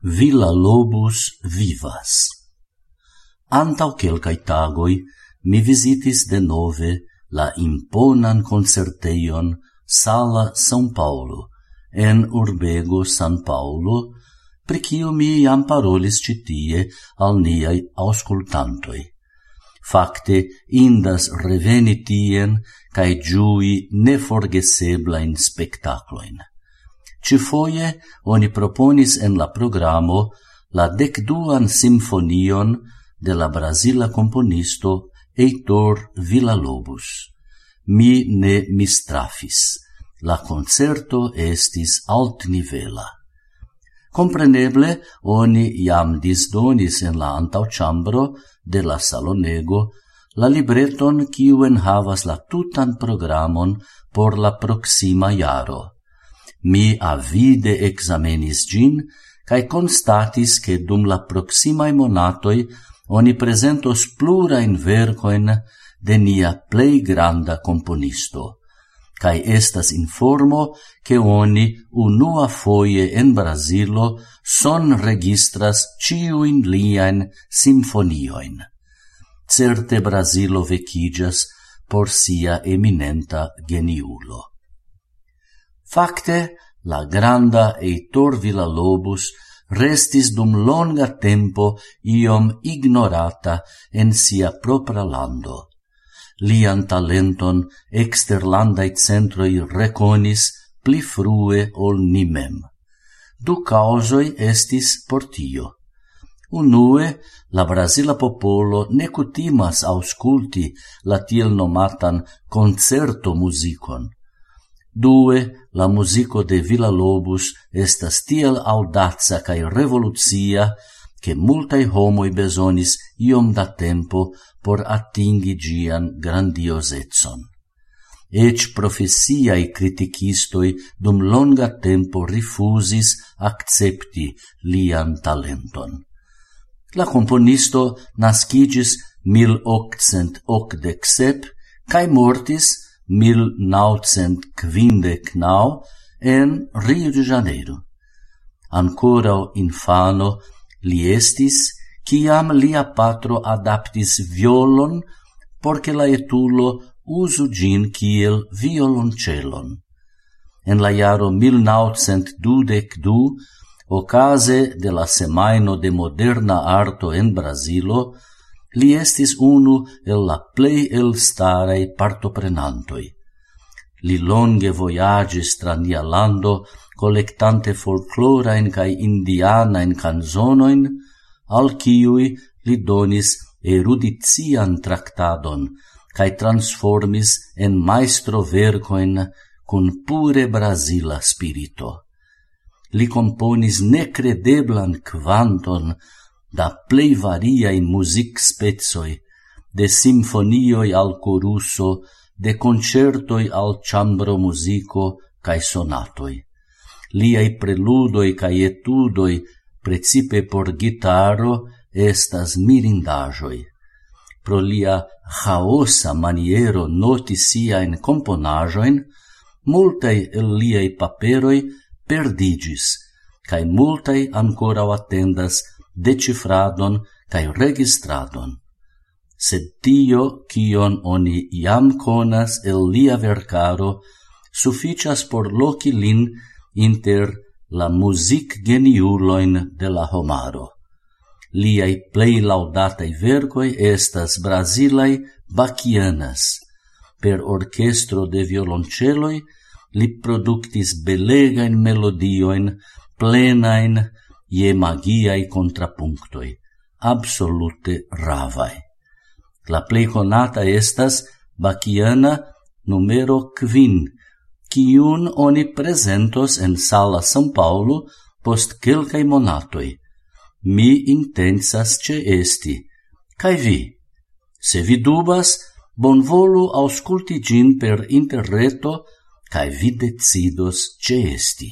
Villa Lobos vivas. Antau quelcae tagoi mi visitis de nove la imponan concerteion Sala São Paulo, en urbego San Paulo, pricio mi iam parolis citie al niai auscultantoi. Facte, indas reveni tien cae giui neforgeseblain spectacloin ci foie oni proponis en la programo la decduan simfonion de la brasila componisto Heitor Villalobos. Mi ne mistrafis. La concerto estis altnivela. Compreneble, oni iam disdonis en la antauchambro de la salonego la libreton kiu enhavas la tutan programon por la proxima jaro. Mi avide examenis gin, cae constatis che dum la proximae monatoi oni presentos plurain vercoin de nia plei granda componisto, cae estas informo che oni unua foie en Brasilo son registras ciuin liaen sinfonioin. Certe Brasilo vecigas por sia eminenta geniulo. Fakte, la granda Eitor Villalobos restis dum longa tempo iom ignorata en sia propra lando. Lian talenton exterlandai centroi reconis pli frue ol nimem. Du causoi estis portio. Unue, la Brasila popolo ne cutimas ausculti la tiel nomatan concerto musicon, Due, la musico de Villa Lobos estas tiel audazza cae revolucia che multae homoi besonis iom da tempo por atingi gian grandiosezon. Ec profesiae criticistoi dum longa tempo rifusis accepti lian talenton. La componisto nascigis 1887 cae mortis mil naucent quindec nau en Rio de Janeiro. Ancora infano li estis, ciam lia patro adaptis violon porque la etulo usu gin kiel violoncelon. En la jaro 1922, ocase de la semaino de moderna arto en Brasilo, li estis unu el la plei elstarei partoprenantoi. Li longe voyagis tra nia lando, collectante folclorain cae indianain canzonoin, al ciui li donis erudizian tractadon, cae transformis en maestro vercoin cun pure brasila spirito. Li componis necredeblan quanton da plei variai music spezoi, de simfonioi al coruso, de concertoi al chambro musico cae sonatoi. Liai preludoi cae etudoi, precipe por gitaro, estas mirindajoi. Pro lia chaosa maniero noti siain componajoin, multai el liai paperoi perdigis, cae multai ancora attendas decifradon cae registradon. Sed tio, cion oni iam conas el lia vercaro, sufficias por loci lin inter la music geniuloin de la homaro. Liai plei laudatai vergoi estas Brasilai bacianas. Per orchestro de violonceloi li productis belegain melodioin, plenain, je magiai contrapunctoi, absolute ravae. La plei conata estas Bachiana numero quin, quiun oni presentos en sala San Paulo post quelcae monatoi. Mi intensas ce esti. Cai vi? Se vi dubas, bonvolu ausculti gin per interreto, cae vi decidos ce esti.